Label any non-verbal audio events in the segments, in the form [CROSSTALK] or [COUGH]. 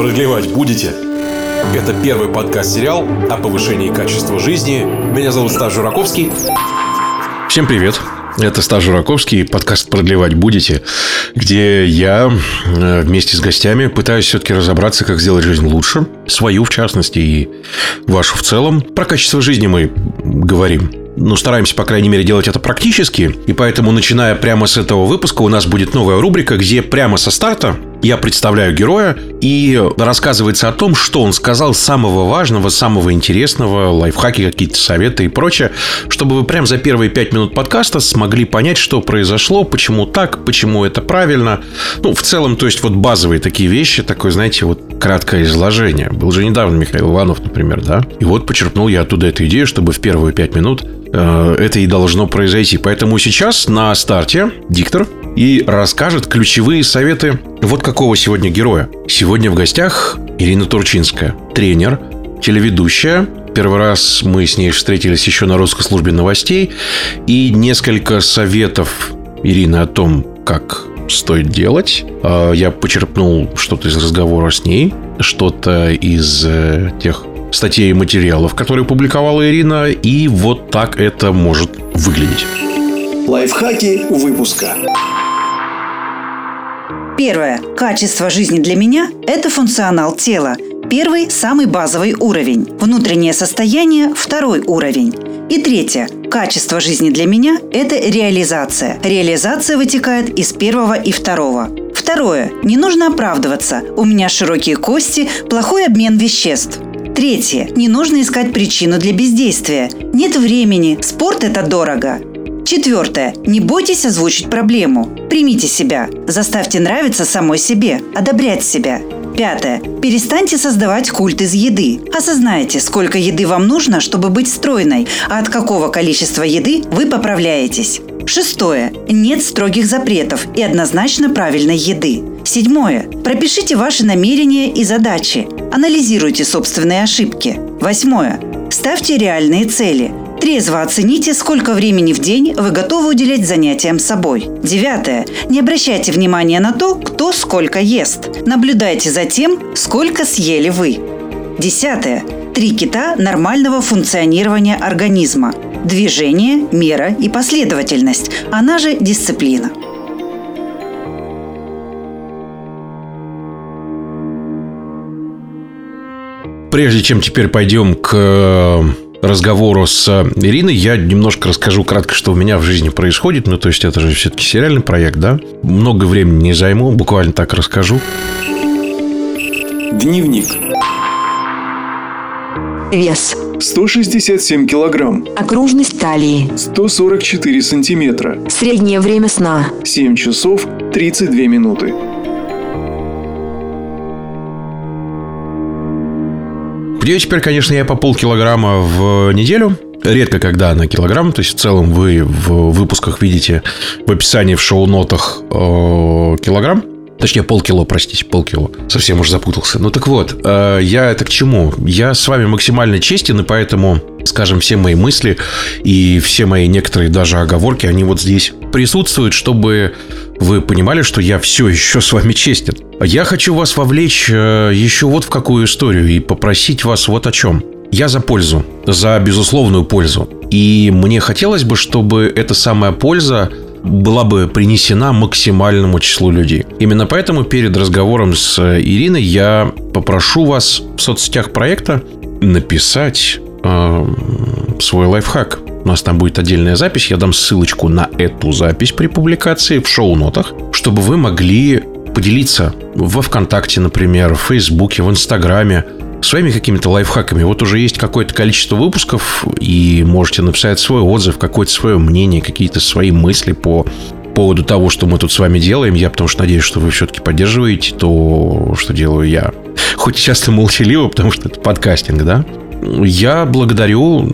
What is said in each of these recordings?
Продлевать будете? Это первый подкаст-сериал о повышении качества жизни. Меня зовут Стас Жураковский. Всем привет. Это Стас Жураковский, подкаст «Продлевать будете», где я э, вместе с гостями пытаюсь все-таки разобраться, как сделать жизнь лучше, свою в частности и вашу в целом. Про качество жизни мы говорим ну, стараемся, по крайней мере, делать это практически. И поэтому, начиная прямо с этого выпуска, у нас будет новая рубрика, где прямо со старта я представляю героя, и рассказывается о том, что он сказал самого важного, самого интересного, лайфхаки, какие-то советы и прочее, чтобы вы прямо за первые пять минут подкаста смогли понять, что произошло, почему так, почему это правильно. Ну, в целом, то есть вот базовые такие вещи, такое, знаете, вот краткое изложение. Был же недавно Михаил Иванов, например, да? И вот почерпнул я оттуда эту идею, чтобы в первые пять минут Э, это и должно произойти. Поэтому сейчас на старте диктор и расскажет ключевые советы вот какого сегодня героя. Сегодня в гостях Ирина Турчинская, тренер, телеведущая. Первый раз мы с ней встретились еще на русской службе новостей. И несколько советов Ирины о том, как стоит делать. Э, я почерпнул что-то из разговора с ней, что-то из э, тех статей и материалов, которые публиковала Ирина, и вот так это может выглядеть. Лайфхаки выпуска. Первое. Качество жизни для меня – это функционал тела. Первый – самый базовый уровень. Внутреннее состояние – второй уровень. И третье. Качество жизни для меня – это реализация. Реализация вытекает из первого и второго. Второе. Не нужно оправдываться. У меня широкие кости, плохой обмен веществ. Третье. Не нужно искать причину для бездействия. Нет времени. Спорт – это дорого. Четвертое. Не бойтесь озвучить проблему. Примите себя. Заставьте нравиться самой себе. Одобрять себя. Пятое. Перестаньте создавать культ из еды. Осознайте, сколько еды вам нужно, чтобы быть стройной, а от какого количества еды вы поправляетесь. Шестое. Нет строгих запретов и однозначно правильной еды. Седьмое. Пропишите ваши намерения и задачи. Анализируйте собственные ошибки. Восьмое. Ставьте реальные цели. Трезво оцените, сколько времени в день вы готовы уделять занятиям собой. Девятое. Не обращайте внимания на то, кто сколько ест. Наблюдайте за тем, сколько съели вы. Десятое. Три кита нормального функционирования организма. Движение, мера и последовательность, она же дисциплина. Прежде чем теперь пойдем к э, разговору с Ириной, я немножко расскажу кратко, что у меня в жизни происходит. Ну, то есть, это же все-таки сериальный проект, да? Много времени не займу, буквально так расскажу. Дневник. Вес. 167 килограмм. Окружность талии. 144 сантиметра. Среднее время сна. 7 часов 32 минуты. Худею теперь, конечно, я по полкилограмма в неделю. Редко когда на килограмм. То есть, в целом, вы в выпусках видите в описании, в шоу-нотах э, килограмм. Точнее, полкило, простите, полкило. Совсем уже запутался. Ну так вот, э, я это к чему? Я с вами максимально честен, и поэтому, скажем, все мои мысли и все мои некоторые даже оговорки, они вот здесь присутствуют, чтобы вы понимали, что я все еще с вами честен. Я хочу вас вовлечь э, еще вот в какую историю и попросить вас вот о чем. Я за пользу, за безусловную пользу. И мне хотелось бы, чтобы эта самая польза была бы принесена максимальному числу людей. Именно поэтому перед разговором с Ириной я попрошу вас в соцсетях проекта написать э, свой лайфхак. У нас там будет отдельная запись. Я дам ссылочку на эту запись при публикации в шоу-нотах, чтобы вы могли поделиться во ВКонтакте, например, в Фейсбуке, в Инстаграме своими какими-то лайфхаками. Вот уже есть какое-то количество выпусков, и можете написать свой отзыв, какое-то свое мнение, какие-то свои мысли по поводу того, что мы тут с вами делаем. Я потому что надеюсь, что вы все-таки поддерживаете то, что делаю я. Хоть часто молчаливо, потому что это подкастинг, да? Я благодарю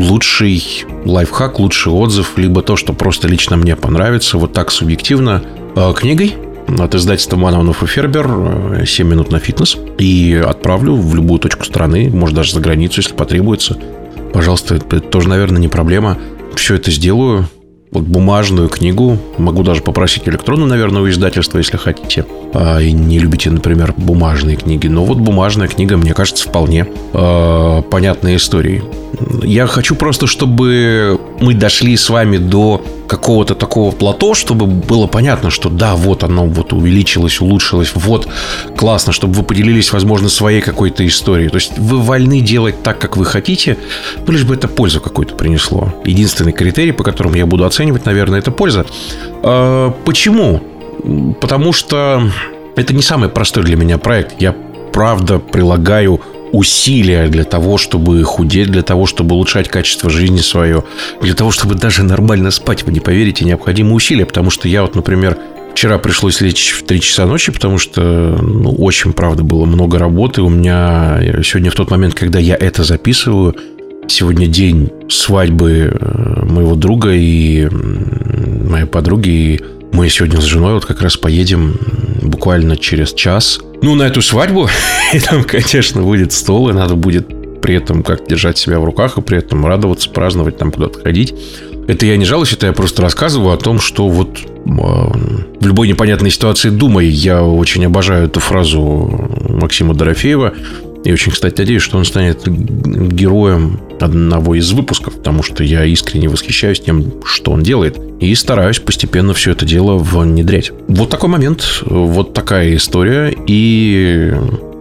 лучший лайфхак, лучший отзыв, либо то, что просто лично мне понравится, вот так субъективно, э, книгой от издательства Манованов и Фербер 7 минут на фитнес и отправлю в любую точку страны, может даже за границу, если потребуется. Пожалуйста, это тоже, наверное, не проблема. Все это сделаю. Вот бумажную книгу. Могу даже попросить электронную, наверное, у издательства, если хотите. А, и не любите, например, бумажные книги. Но вот бумажная книга, мне кажется, вполне э, понятной историей. Я хочу просто, чтобы мы дошли с вами до какого-то такого плато, чтобы было понятно, что да, вот оно вот увеличилось, улучшилось, вот классно, чтобы вы поделились, возможно, своей какой-то историей. То есть вы вольны делать так, как вы хотите, лишь бы это пользу какую-то принесло. Единственный критерий, по которому я буду оценивать, наверное, это польза. А, почему? Потому что это не самый простой для меня проект. Я правда прилагаю усилия для того, чтобы худеть, для того, чтобы улучшать качество жизни свое, для того, чтобы даже нормально спать, вы не поверите, необходимы усилия, потому что я вот, например, Вчера пришлось лечь в 3 часа ночи, потому что ну, очень, правда, было много работы. У меня сегодня в тот момент, когда я это записываю, сегодня день свадьбы э, моего друга и моей подруги. И мы сегодня с женой вот как раз поедем буквально через час – ну, на эту свадьбу, [LAUGHS] и там, конечно, будет стол, и надо будет при этом как держать себя в руках, и при этом радоваться, праздновать, там куда-то ходить. Это я не жалуюсь, это я просто рассказываю о том, что вот э, в любой непонятной ситуации думай. Я очень обожаю эту фразу Максима Дорофеева. И очень, кстати, надеюсь, что он станет героем одного из выпусков, потому что я искренне восхищаюсь тем, что он делает. И стараюсь постепенно все это дело внедрять. Вот такой момент, вот такая история. И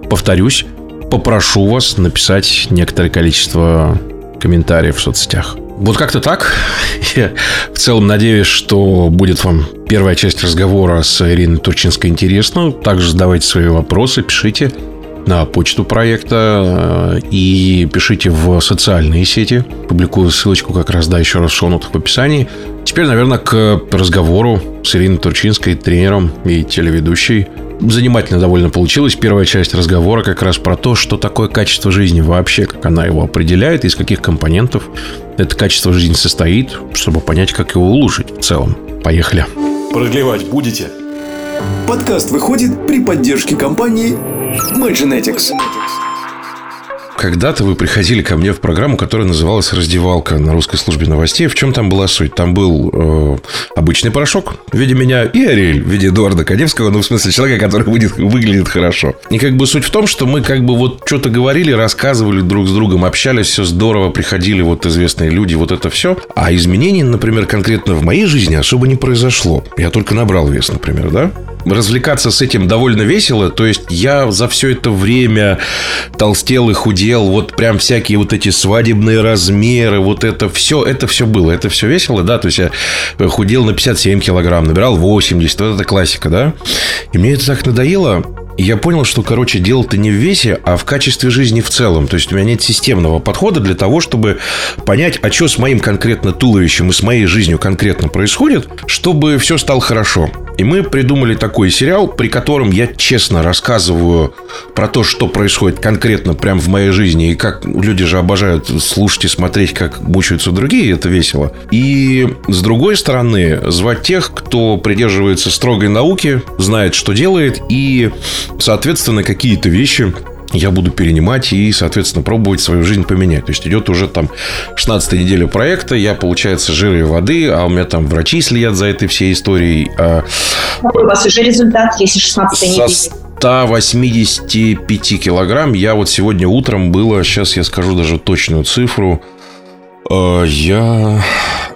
повторюсь, попрошу вас написать некоторое количество комментариев в соцсетях. Вот как-то так. [LAUGHS] Я в целом надеюсь, что будет вам первая часть разговора с Ириной Турчинской интересна. Также задавайте свои вопросы, пишите на почту проекта э, и пишите в социальные сети. Публикую ссылочку как раз, да, еще раз в шоу-нотах в описании. Теперь, наверное, к разговору с Ириной Турчинской, тренером и телеведущей. Занимательно довольно получилось. Первая часть разговора как раз про то, что такое качество жизни вообще, как она его определяет, из каких компонентов это качество жизни состоит, чтобы понять, как его улучшить в целом. Поехали. Продлевать будете? Подкаст выходит при поддержке компании Mygenetics. Когда-то вы приходили ко мне в программу, которая называлась «Раздевалка» на русской службе новостей. В чем там была суть? Там был э, обычный порошок в виде меня и Ариэль в виде Эдуарда Коневского, ну, в смысле, человека, который будет, выглядит хорошо. И как бы суть в том, что мы как бы вот что-то говорили, рассказывали друг с другом, общались, все здорово, приходили вот известные люди, вот это все. А изменений, например, конкретно в моей жизни особо не произошло. Я только набрал вес, например, да? Развлекаться с этим довольно весело. То есть я за все это время толстел и худел. Вот прям всякие вот эти свадебные размеры. Вот это все, это все было. Это все весело, да. То есть я худел на 57 килограмм, набирал 80. Вот это классика, да. И мне это так надоело я понял, что, короче, дело-то не в весе, а в качестве жизни в целом. То есть у меня нет системного подхода для того, чтобы понять, а что с моим конкретно туловищем и с моей жизнью конкретно происходит, чтобы все стало хорошо. И мы придумали такой сериал, при котором я честно рассказываю про то, что происходит конкретно прямо в моей жизни, и как люди же обожают слушать и смотреть, как мучаются другие, это весело. И с другой стороны, звать тех, кто придерживается строгой науки, знает, что делает, и Соответственно, какие-то вещи я буду перенимать и, соответственно, пробовать свою жизнь поменять. То есть идет уже там 16 неделя проекта, я, получается, жиры воды, а у меня там врачи следят за этой всей историей. Какой у вас уже результат, если 16 неделя? 185 килограмм. Я вот сегодня утром было, сейчас я скажу даже точную цифру, а, я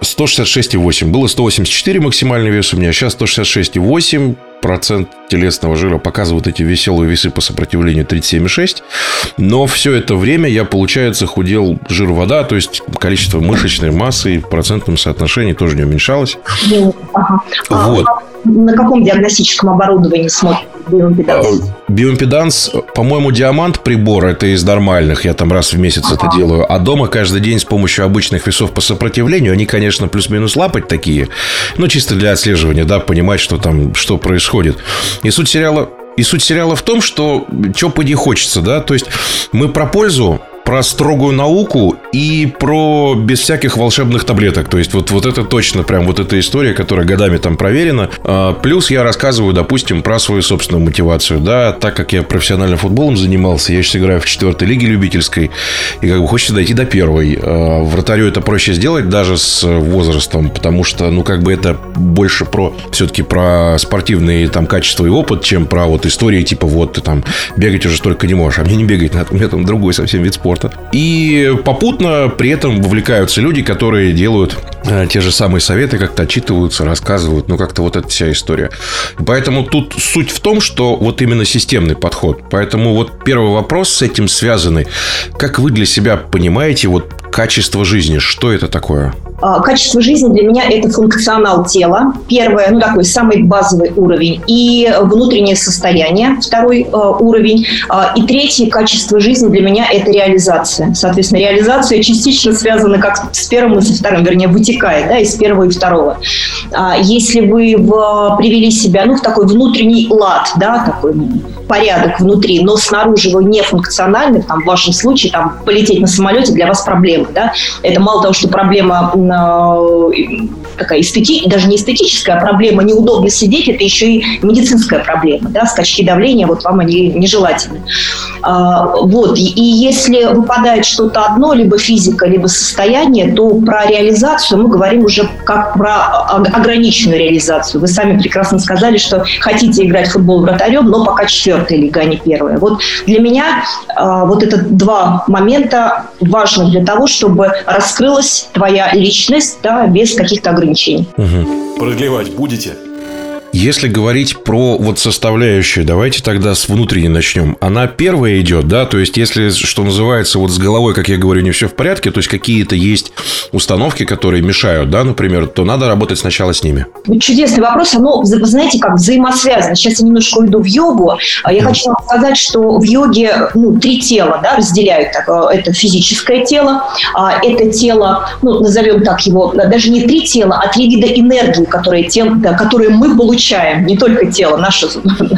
166,8. Было 184 максимальный вес у меня, сейчас 166,8 процент телесного жира показывают эти веселые весы по сопротивлению 37,6. Но все это время я, получается, худел жир-вода, то есть количество мышечной массы в процентном соотношении тоже не уменьшалось. Ага. Вот. А на каком диагностическом оборудовании смотрите биоимпеданс? А, биоимпеданс, по-моему, диамант прибор, это из нормальных, я там раз в месяц ага. это делаю. А дома каждый день с помощью обычных весов по сопротивлению, они, конечно, плюс-минус лапать такие, ну, чисто для отслеживания, да, понимать, что там, что происходит. И суть сериала и суть сериала в том, что что поди хочется, да, то есть мы про пользу про строгую науку и про без всяких волшебных таблеток. То есть вот, вот это точно прям вот эта история, которая годами там проверена. А, плюс я рассказываю, допустим, про свою собственную мотивацию. Да, так как я профессиональным футболом занимался, я сейчас играю в четвертой лиге любительской, и как бы хочется дойти до первой. А, вратарю это проще сделать даже с возрастом, потому что, ну, как бы это больше про все-таки про спортивные там качества и опыт, чем про вот истории типа вот ты там бегать уже столько не можешь, а мне не бегать надо, у меня там другой совсем вид спорта. И попутно при этом вовлекаются люди, которые делают э, те же самые советы, как-то отчитываются, рассказывают, ну как-то вот эта вся история. Поэтому тут суть в том, что вот именно системный подход. Поэтому вот первый вопрос с этим связанный. Как вы для себя понимаете вот качество жизни? Что это такое? А, качество жизни для меня – это функционал тела. Первое, ну такой самый базовый уровень. И внутреннее состояние, второй э, уровень. Э, и третье, качество жизни для меня – это реализация. Соответственно, реализация частично связана как с первым и со вторым, вернее, вытекает да, из первого и второго. А если вы в, привели себя ну, в такой внутренний лад, да, такой порядок внутри, но снаружи вы не функциональны, там, в вашем случае там, полететь на самолете для вас проблема. Да? Это мало того, что проблема такая эстети, даже не эстетическая, а проблема неудобно сидеть, это еще и медицинская проблема. Да? Скачки давления, вот вам они нежелательны. А, вот. И если выпадает что-то одно, либо физика, либо состояние, то про реализацию мы говорим уже как про ограниченную реализацию. Вы сами прекрасно сказали, что хотите играть в футбол вратарем, но пока четвертая лига, а не первая. Вот для меня а, вот это два момента важны для того, чтобы раскрылась твоя личность да, без каких-то ограничений. Угу. Продлевать будете? Если говорить про вот составляющую, давайте тогда с внутренней начнем. Она первая идет, да? То есть, если, что называется, вот с головой, как я говорю, не все в порядке, то есть, какие-то есть установки, которые мешают, да, например, то надо работать сначала с ними. Чудесный вопрос. Оно, вы знаете, как взаимосвязано. Сейчас я немножко уйду в йогу. А я mm. хочу вам сказать, что в йоге ну, три тела да, разделяют. Э, это физическое тело, а это тело, ну, назовем так его, даже не три тела, а три вида энергии, которые, тел, да, которые мы получаем получаем, не только тело, наше,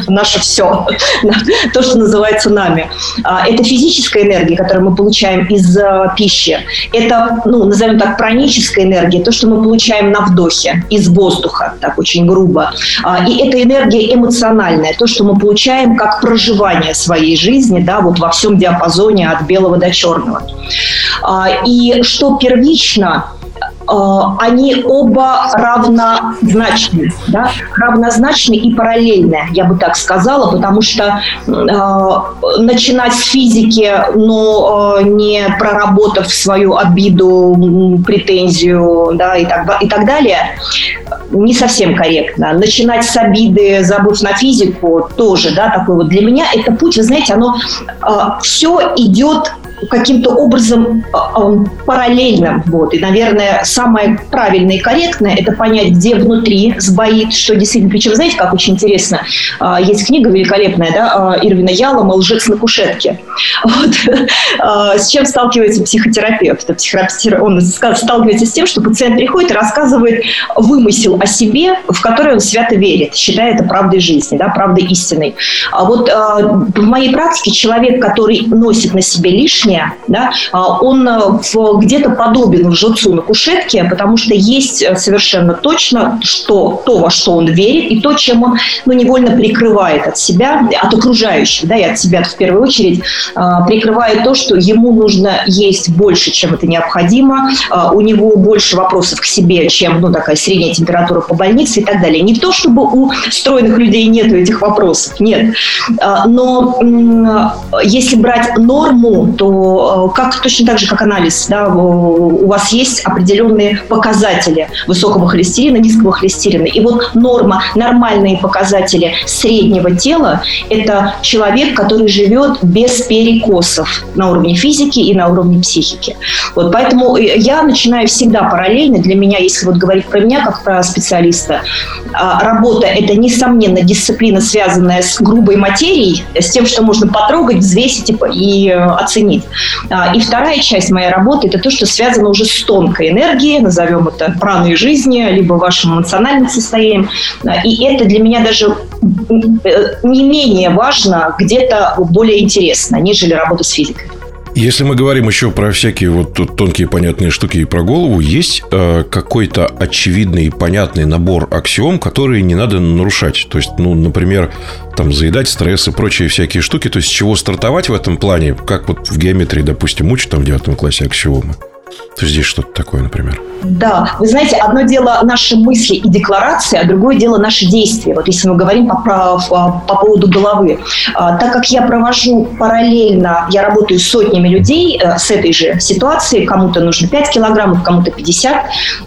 наше все, [LAUGHS] то, что называется нами. А, это физическая энергия, которую мы получаем из э, пищи. Это, ну, назовем так, праническая энергия, то, что мы получаем на вдохе, из воздуха, так очень грубо. А, и это энергия эмоциональная, то, что мы получаем как проживание своей жизни, да, вот во всем диапазоне от белого до черного. А, и что первично, они оба равнозначны, да? равнозначны и параллельны, я бы так сказала, потому что э, начинать с физики, но э, не проработав свою обиду, претензию да, и, так, и так далее, не совсем корректно. Начинать с обиды, забыв на физику, тоже, да, такой вот. Для меня это путь, вы знаете, оно э, все идет каким-то образом э, параллельным. Вот. И, наверное, самое правильное и корректное – это понять, где внутри сбоит, что действительно. Причем, знаете, как очень интересно, э, есть книга великолепная, да, Ирвина Ялома «Лжец на кушетке». [LAUGHS] Вот. С чем сталкивается психотерапевт? Он сталкивается с тем, что пациент приходит и рассказывает вымысел о себе, в который он свято верит, считая это правдой жизни, да, правдой истиной. А вот в моей практике человек, который носит на себе лишнее, внешне, да, а, он э, где-то подобен лжецу на кушетке, потому что есть э, совершенно точно что, то, во что он верит, и то, чем он ну, невольно прикрывает от себя, от окружающих, да, и от себя в первую очередь, а, прикрывает то, что ему нужно есть больше, чем это необходимо, а, у него больше вопросов к себе, чем ну, такая средняя температура по больнице и так далее. Не то, чтобы у стройных людей нет этих вопросов, нет. Но если брать норму, то Э, как точно так же, как анализ, да, у вас есть определенные показатели высокого холестерина, низкого холестерина. И вот норма, нормальные показатели среднего тела – это человек, который живет без перекосов на уровне физики и на уровне психики. Вот поэтому я начинаю всегда параллельно. Для меня, если вот говорить про меня как про специалиста, а, работа – это, несомненно, дисциплина, связанная с грубой материей, с тем, что можно потрогать, взвесить и э, оценить. А, и вторая часть моей работы – это то, что связано уже с тонкой энергией, назовем это праной жизни, либо вашим эмоциональным состоянием. А, и это для меня даже э, не менее важно, где-то более интересно, нежели работа с физикой. Если мы говорим еще про всякие вот тонкие понятные штуки и про голову, есть э, какой-то очевидный и понятный набор аксиом, которые не надо нарушать. То есть, ну, например, там заедать стресс и прочие всякие штуки. То есть, с чего стартовать в этом плане, как вот в геометрии, допустим, учат там в девятом классе аксиомы. То есть здесь что-то такое, например. Да, вы знаете, одно дело наши мысли и декларации, а другое дело наши действия. Вот если мы говорим по, по, по поводу головы. А, так как я провожу параллельно, я работаю с сотнями людей а, с этой же ситуацией, кому-то нужно 5 килограммов, кому-то 50,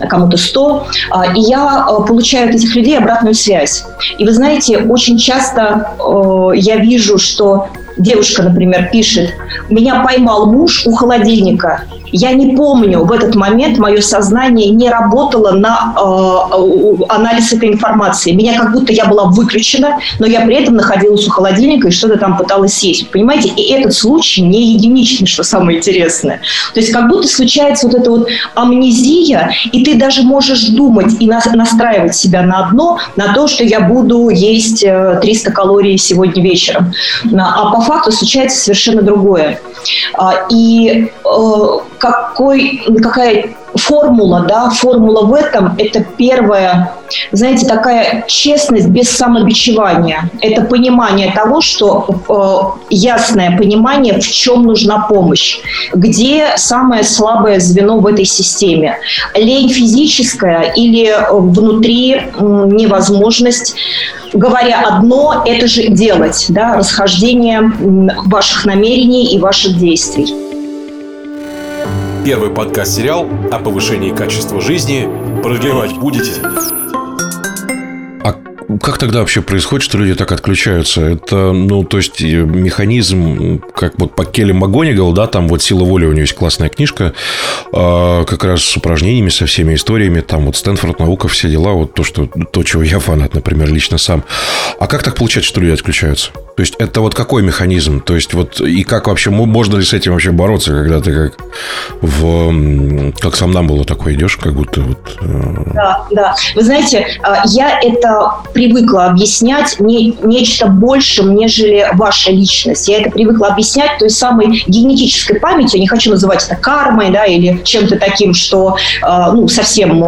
кому-то 100, а, и я а, получаю от этих людей обратную связь. И вы знаете, очень часто а, я вижу, что девушка, например, пишет, меня поймал муж у холодильника, я не помню, в этот момент мое сознание не работало на э, анализ этой информации. Меня как будто я была выключена, но я при этом находилась у холодильника и что-то там пыталась съесть. Понимаете? И этот случай не единичный, что самое интересное. То есть как будто случается вот эта вот амнезия, и ты даже можешь думать и настраивать себя на одно, на то, что я буду есть 300 э, калорий сегодня вечером. А по факту случается совершенно другое. А, и э, какой, какая формула, да, формула в этом – это первое, знаете, такая честность без самобичевания. Это понимание того, что э, ясное понимание, в чем нужна помощь, где самое слабое звено в этой системе. Лень физическая или внутри э, невозможность говоря одно, это же делать, да, расхождение ваших намерений и ваших действий. Первый подкаст-сериал о повышении качества жизни. Продлевать будете? Как тогда вообще происходит, что люди так отключаются? Это, ну, то есть, механизм, как вот по Келли Магонигал, да, там вот «Сила воли» у него есть классная книжка, э, как раз с упражнениями, со всеми историями, там вот Стэнфорд, наука, все дела, вот то, что, то, чего я фанат, например, лично сам. А как так получается, что люди отключаются? То есть, это вот какой механизм? То есть, вот, и как вообще, можно ли с этим вообще бороться, когда ты как в, как сам нам было такое идешь, как будто вот... Э... Да, да. Вы знаете, а, я это привыкла объяснять не, нечто большим, нежели ваша личность. Я это привыкла объяснять той самой генетической памятью, не хочу называть это кармой, да, или чем-то таким, что, э, ну, совсем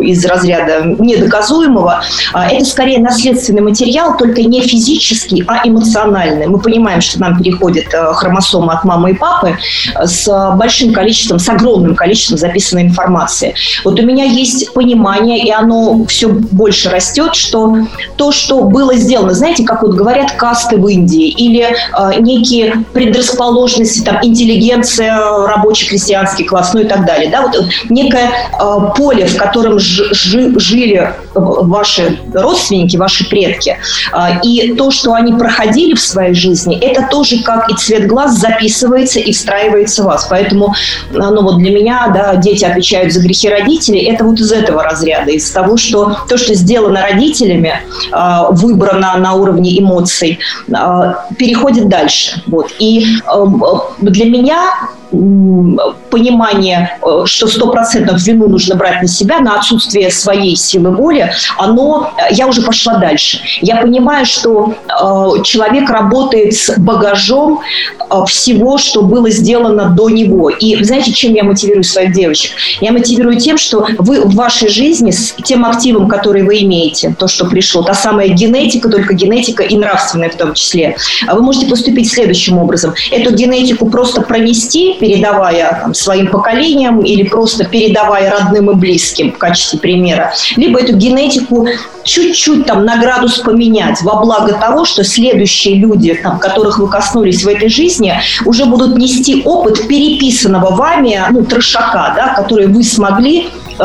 из разряда недоказуемого. А это скорее наследственный материал, только не физический, а эмоциональный. Мы понимаем, что нам переходит э, хромосома от мамы и папы с большим количеством, с огромным количеством записанной информации. Вот у меня есть понимание, и оно все больше растет, что то, что было сделано, знаете, как вот говорят касты в Индии или э, некие предрасположенности, там, интеллигенция, рабочий крестьянский класс, ну и так далее, да, вот некое э, поле, в котором ж, ж, жили ваши родственники, ваши предки, э, и то, что они проходили в своей жизни, это тоже как и цвет глаз записывается и встраивается в вас, поэтому, ну вот для меня, да, дети отвечают за грехи родителей, это вот из этого разряда, из того, что то, что сделано родителями, а, выбрана на уровне эмоций, а, переходит дальше. Вот. И эм, для меня понимание, э, что сто процентов вину нужно брать на себя, на отсутствие своей силы воли, оно, э, я уже пошла дальше. Я понимаю, что э, человек работает с багажом всего, что было сделано до него. И знаете, чем я мотивирую своих девочек? Я мотивирую тем, что вы в вашей жизни с тем активом, который вы имеете, то, что пришло, та самая генетика, только генетика и нравственная в том числе, вы можете поступить следующим образом. Эту генетику просто пронести, передавая там, своим поколениям или просто передавая родным и близким в качестве примера, либо эту генетику чуть-чуть там на градус поменять во благо того, что следующие люди, там, которых вы коснулись в этой жизни, уже будут нести опыт переписанного вами, ну, трошака, да, который вы смогли э,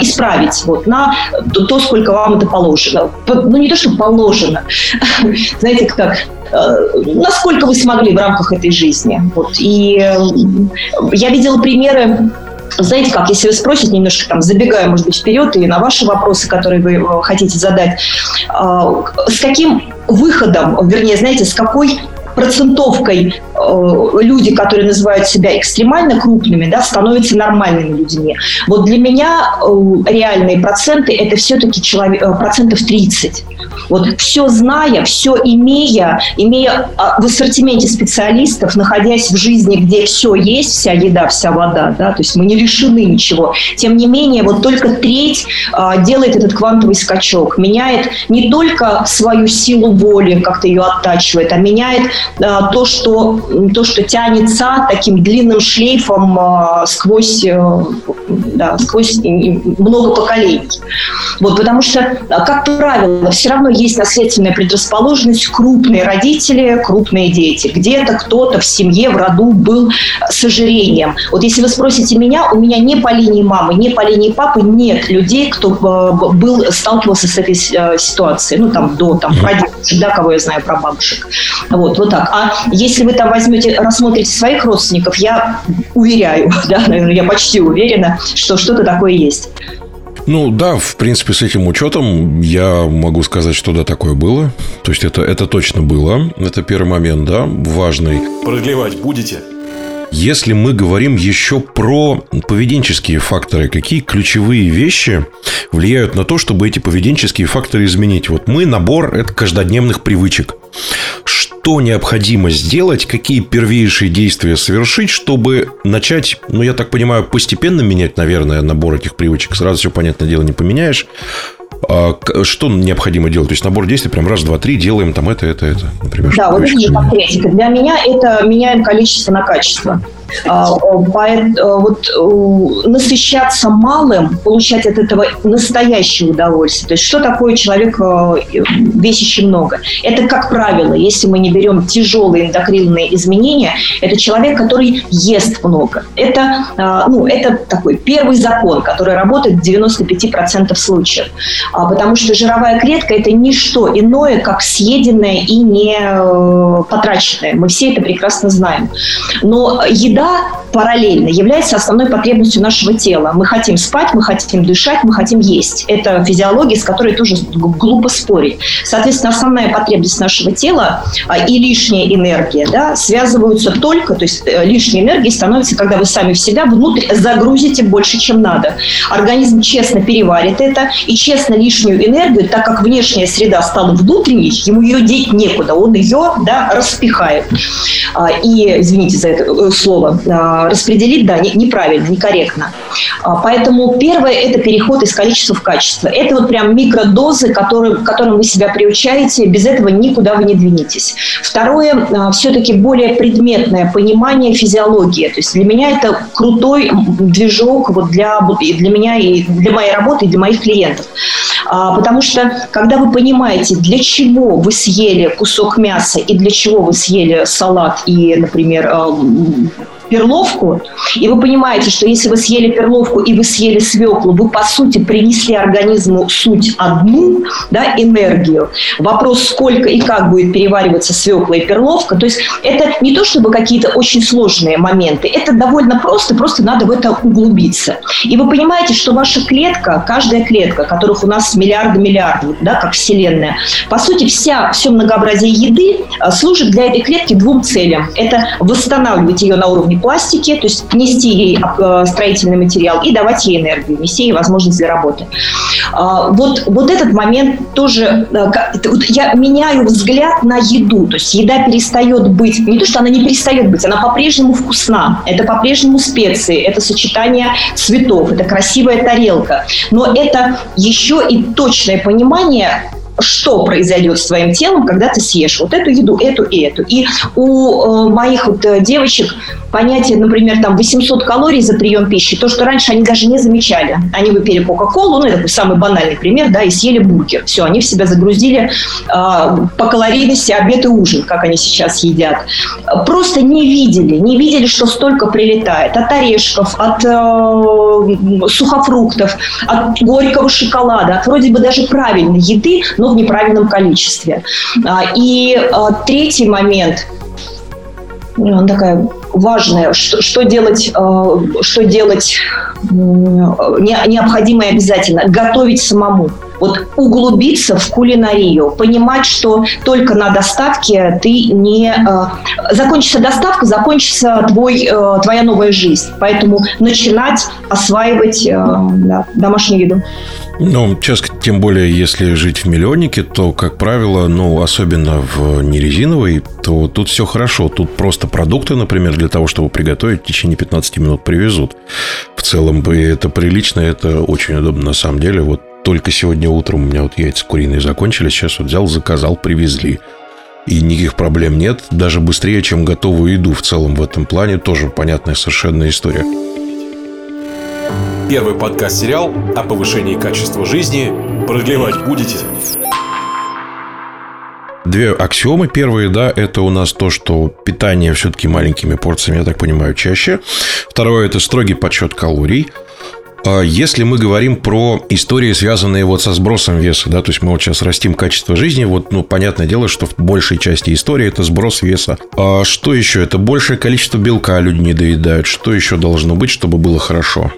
исправить вот, на то, сколько вам это положено. Ну, не то, что положено. [LAUGHS] Знаете, как Э, насколько вы смогли в рамках этой жизни. Вот. И э, я видела примеры знаете как, если вы спросите немножко, там, забегая, может быть, вперед и на ваши вопросы, которые вы э, хотите задать, с каким выходом, вернее, знаете, с какой процентовкой э, люди, которые называют себя экстремально крупными, да, становятся нормальными людьми. Вот для меня э, реальные проценты – это все-таки человек, э, процентов 30. Вот все зная, все имея, имея а, в ассортименте специалистов, находясь в жизни, где все есть, вся еда, вся вода, да, то есть мы не лишены ничего. Тем не менее, вот только треть а, делает этот квантовый скачок, меняет не только свою силу воли, как-то ее оттачивает, а меняет то, что, то, что тянется таким длинным шлейфом а, сквозь, а, да, сквозь много поколений. Вот, потому что, как правило, все равно есть наследственная предрасположенность крупные родители, крупные дети. Где-то кто-то в семье, в роду был с ожирением. Вот если вы спросите меня, у меня не по линии мамы, не по линии папы нет людей, кто э, был, сталкивался с этой э, ситуацией. Ну, там, до там, прадедушек, да, кого я знаю про бабушек. Вот, вот так. А если вы там возьмете, рассмотрите своих родственников, я уверяю, [LAUGHS] да, наверное, я почти уверена, что что-то такое есть. Ну да, в принципе, с этим учетом я могу сказать, что да, такое было. То есть это, это точно было. Это первый момент, да, важный. Продлевать будете? Если мы говорим еще про поведенческие факторы, какие ключевые вещи влияют на то, чтобы эти поведенческие факторы изменить? Вот мы набор это каждодневных привычек что необходимо сделать, какие первейшие действия совершить, чтобы начать, ну, я так понимаю, постепенно менять, наверное, набор этих привычек. Сразу все, понятное дело, не поменяешь. А что необходимо делать? То есть набор действий прям раз, два, три делаем там это, это, это, например. Да, вот это конкретика. Для меня это меняем количество на качество. А, вот э, насыщаться малым, получать от этого настоящее удовольствие. То есть что такое человек э, весящий много? Это, как правило, если мы не берем тяжелые эндокринные изменения, это человек, который ест много. Это, ну, это такой первый закон, который работает в 95% случаев. А, потому что жировая клетка – это не что иное, как съеденное и не э, потраченное. Мы все это прекрасно знаем. Но еда еда параллельно является основной потребностью нашего тела. Мы хотим спать, мы хотим дышать, мы хотим есть. Это физиология, с которой тоже глупо спорить. Соответственно, основная потребность нашего тела а, и лишняя энергия да, связываются только, то есть э, лишняя энергия становится, когда вы сами в себя внутрь загрузите больше, чем надо. Организм честно переварит это и честно лишнюю энергию, так как внешняя среда стала внутренней, ему ее деть некуда, он ее да, распихает. А, и, извините за это э, слово, а, распределить, да, неправильно, некорректно. А, поэтому первое – это переход из количества в качество. Это вот прям микродозы, которые, к которым вы себя приучаете, без этого никуда вы не двинетесь. Второе а, – все-таки более предметное понимание физиологии. То есть для меня это крутой движок вот для, для меня и для моей работы, и для моих клиентов. Потому что, когда вы понимаете, для чего вы съели кусок мяса и для чего вы съели салат и, например, перловку, и вы понимаете, что если вы съели перловку и вы съели свеклу, вы, по сути, принесли организму суть одну, да, энергию. Вопрос, сколько и как будет перевариваться свекла и перловка, то есть это не то, чтобы какие-то очень сложные моменты, это довольно просто, просто надо в это углубиться. И вы понимаете, что ваша клетка, каждая клетка, которых у нас миллиарды миллиардов, да, как Вселенная, по сути, вся, все многообразие еды а, служит для этой клетки двум целям. Это восстанавливать ее на уровне пластики, то есть нести ей э, строительный материал и давать ей энергию, нести ей возможность для работы. А, вот, вот этот момент тоже, э, я меняю взгляд на еду, то есть еда перестает быть, не то, что она не перестает быть, она по-прежнему вкусна, это по-прежнему специи, это сочетание цветов, это красивая тарелка, но это еще и точное понимание что произойдет с твоим телом, когда ты съешь вот эту еду, эту и эту. И у э, моих вот э, девочек понятие, например, там 800 калорий за прием пищи, то, что раньше они даже не замечали. Они выпили Кока-Колу, ну, это самый банальный пример, да, и съели бургер. Все, они в себя загрузили э, по калорийности обед и ужин, как они сейчас едят. Просто не видели, не видели, что столько прилетает от орешков, от э, сухофруктов, от горького шоколада, от вроде бы даже правильной еды, но в неправильном количестве. А, и а, третий момент, такая важное, что, что делать, что делать необходимо и обязательно, готовить самому. вот углубиться в кулинарию, понимать, что только на доставке ты не... Э, закончится доставка, закончится твой, э, твоя новая жизнь. Поэтому начинать осваивать э, да, домашнюю еду. Ну, сейчас, тем более, если жить в миллионнике, то, как правило, ну, особенно в нерезиновой, то тут все хорошо. Тут просто продукты, например, для того, чтобы приготовить, в течение 15 минут привезут. В целом, это прилично, это очень удобно на самом деле. Вот только сегодня утром у меня вот яйца куриные закончились, сейчас вот взял, заказал, привезли. И никаких проблем нет, даже быстрее, чем готовую еду в целом в этом плане, тоже понятная совершенно история. Первый подкаст-сериал о повышении качества жизни. Продлевать будете? Две аксиомы. Первые, да, это у нас то, что питание все-таки маленькими порциями, я так понимаю, чаще. Второе, это строгий подсчет калорий. А если мы говорим про истории, связанные вот со сбросом веса, да, то есть мы вот сейчас растим качество жизни, вот, ну, понятное дело, что в большей части истории это сброс веса. А что еще? Это большее количество белка люди не доедают. Что еще должно быть, чтобы было хорошо?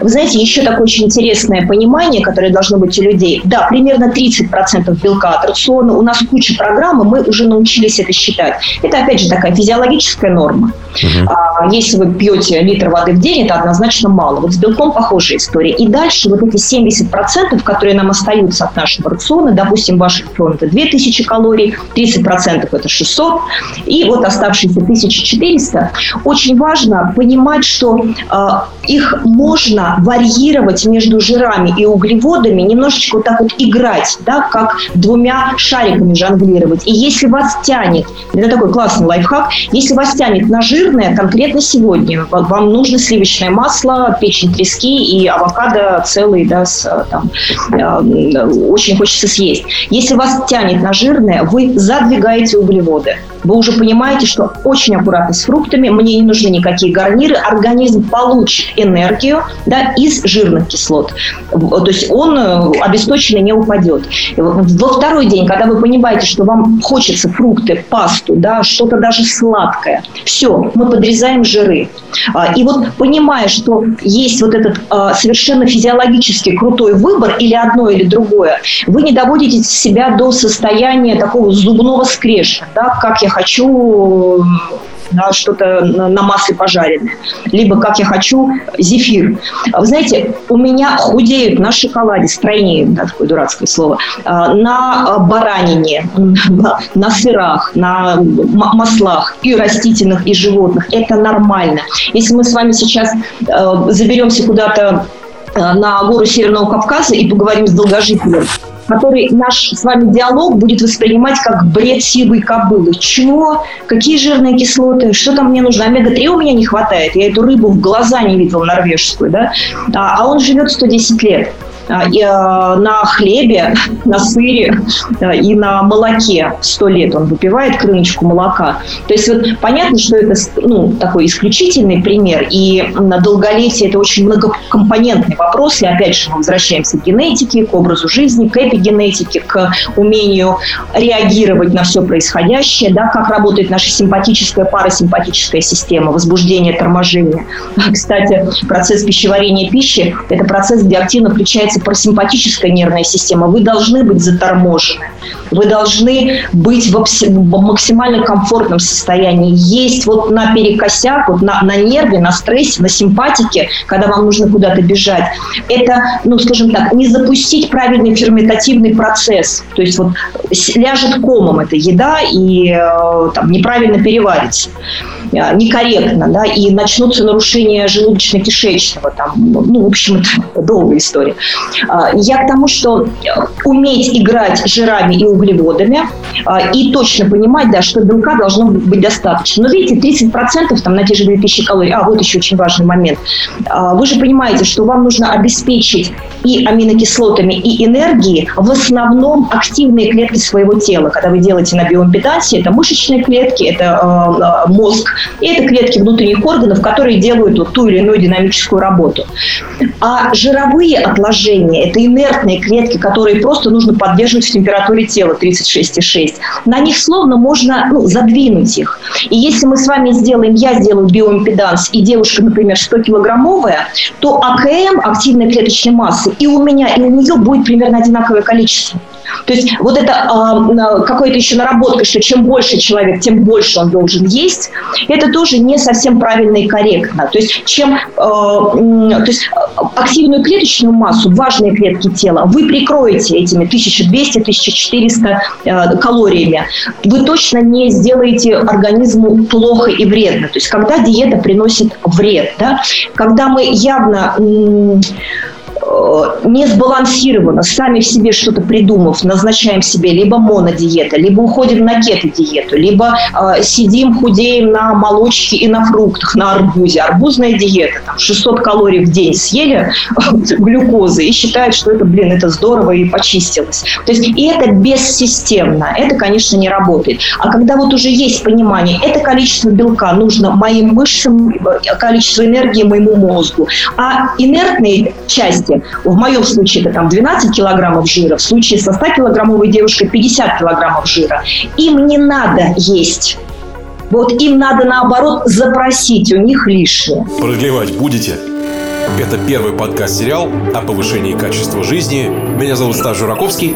Вы знаете, еще такое очень интересное понимание, которое должно быть у людей. Да, примерно 30% белка от рациона. У нас куча программ, и мы уже научились это считать. Это, опять же, такая физиологическая норма. Угу. А, если вы пьете литр воды в день, это однозначно мало. Вот с белком похожая история. И дальше вот эти 70%, которые нам остаются от нашего рациона, допустим, ваш рацион это 2000 калорий, 30% это 600, и вот оставшиеся 1400. Очень важно понимать, что э, их можно варьировать между жирами и углеводами, немножечко вот так вот играть, да, как двумя шариками жонглировать. И если вас тянет, это такой классный лайфхак, если вас тянет на жир, жирное конкретно сегодня. Вам нужно сливочное масло, печень трески и авокадо целый, да, с, там, э, очень хочется съесть. Если вас тянет на жирное, вы задвигаете углеводы. Вы уже понимаете, что очень аккуратно с фруктами, мне не нужны никакие гарниры, организм получит энергию да, из жирных кислот. То есть он э, обесточенный не упадет. Во второй день, когда вы понимаете, что вам хочется фрукты, пасту, да, что-то даже сладкое, все, мы подрезаем жиры. А, и вот понимая, что есть вот этот а, совершенно физиологически крутой выбор, или одно, или другое, вы не доводите себя до состояния такого зубного скрежета, да, как я хочу на что-то на масле пожаренное, либо как я хочу зефир. Вы знаете, у меня худеют на шоколаде, стройнеют, да, такое дурацкое слово, а, на баранине, [LAUGHS] на сырах, на маслах и растительных, и животных. Это нормально. Если мы с вами сейчас э, заберемся куда-то э, на гору Северного Кавказа и поговорим с долгожителем, который наш с вами диалог будет воспринимать как бред сивой кобылы. Чего? Какие жирные кислоты? Что там мне нужно? Омега-3 у меня не хватает. Я эту рыбу в глаза не видел норвежскую, да? А, а он живет 110 лет. А, э, на хлебе, на сыре э, и на молоке сто лет он выпивает крыночку молока. То есть вот понятно, что это ну, такой исключительный пример, и на долголетие это очень многокомпонентный вопрос, и опять же мы возвращаемся к генетике, к образу жизни, к эпигенетике, к умению реагировать на все происходящее, да, как работает наша симпатическая, парасимпатическая система, возбуждение, торможение. [LAUGHS] Кстати, процесс пищеварения пищи – это процесс, где активно включается парасимпатическая нервная система, вы должны быть заторможены. Вы должны быть в максимально комфортном состоянии. Есть вот на перекосяк, вот на, на нерве, на стрессе, на симпатике, когда вам нужно куда-то бежать. Это, ну, скажем так, не запустить правильный ферментативный процесс. То есть вот ляжет комом эта еда и э, там, неправильно переварится. Э, некорректно, да, и начнутся нарушения желудочно-кишечного, там, ну, в общем, [LAUGHS] это долгая история. А, я к тому, что уметь играть жирами и углеводами а, и точно понимать, да, что белка должно быть достаточно. Но видите, 30% там, на те же 2000 калорий, а вот еще очень важный момент. А, вы же понимаете, что вам нужно обеспечить и аминокислотами, и энергией в основном активные клетки своего тела. Когда вы делаете на биомпитансе, это мышечные клетки, это э, мозг, и это клетки внутренних органов, которые делают вот ту или иную динамическую работу. А жировые отложения – это инертные клетки, которые просто нужно поддерживать в температуре тела 36,6, на них словно можно ну, задвинуть их. И если мы с вами сделаем, я сделаю биоимпеданс, и девушка, например, 100-килограммовая, то АКМ, активной клеточной массы, и у меня, и у нее будет примерно одинаковое количество. То есть вот это э, какое-то еще наработка, что чем больше человек, тем больше он должен есть, это тоже не совсем правильно и корректно. То есть чем э, то есть активную клеточную массу, важные клетки тела, вы прикроете этими 1200-1400 э, калориями, вы точно не сделаете организму плохо и вредно. То есть когда диета приносит вред, да, когда мы явно Э, не сбалансированно, сами в себе что-то придумав, назначаем себе либо монодиета, либо уходим на кето-диету, либо э, сидим, худеем на молочке и на фруктах, на арбузе. Арбузная диета, там, 600 калорий в день съели глюкозы и считают, что это, блин, это здорово и почистилось. То есть и это бессистемно, это, конечно, не работает. А когда вот уже есть понимание, это количество белка нужно моим мышцам, количество энергии моему мозгу, а инертные части в моем случае это там 12 килограммов жира, в случае со 100-килограммовой девушкой 50 килограммов жира. Им не надо есть. Вот им надо, наоборот, запросить у них лишнее. Продлевать будете? Это первый подкаст-сериал о повышении качества жизни. Меня зовут Стас Жураковский.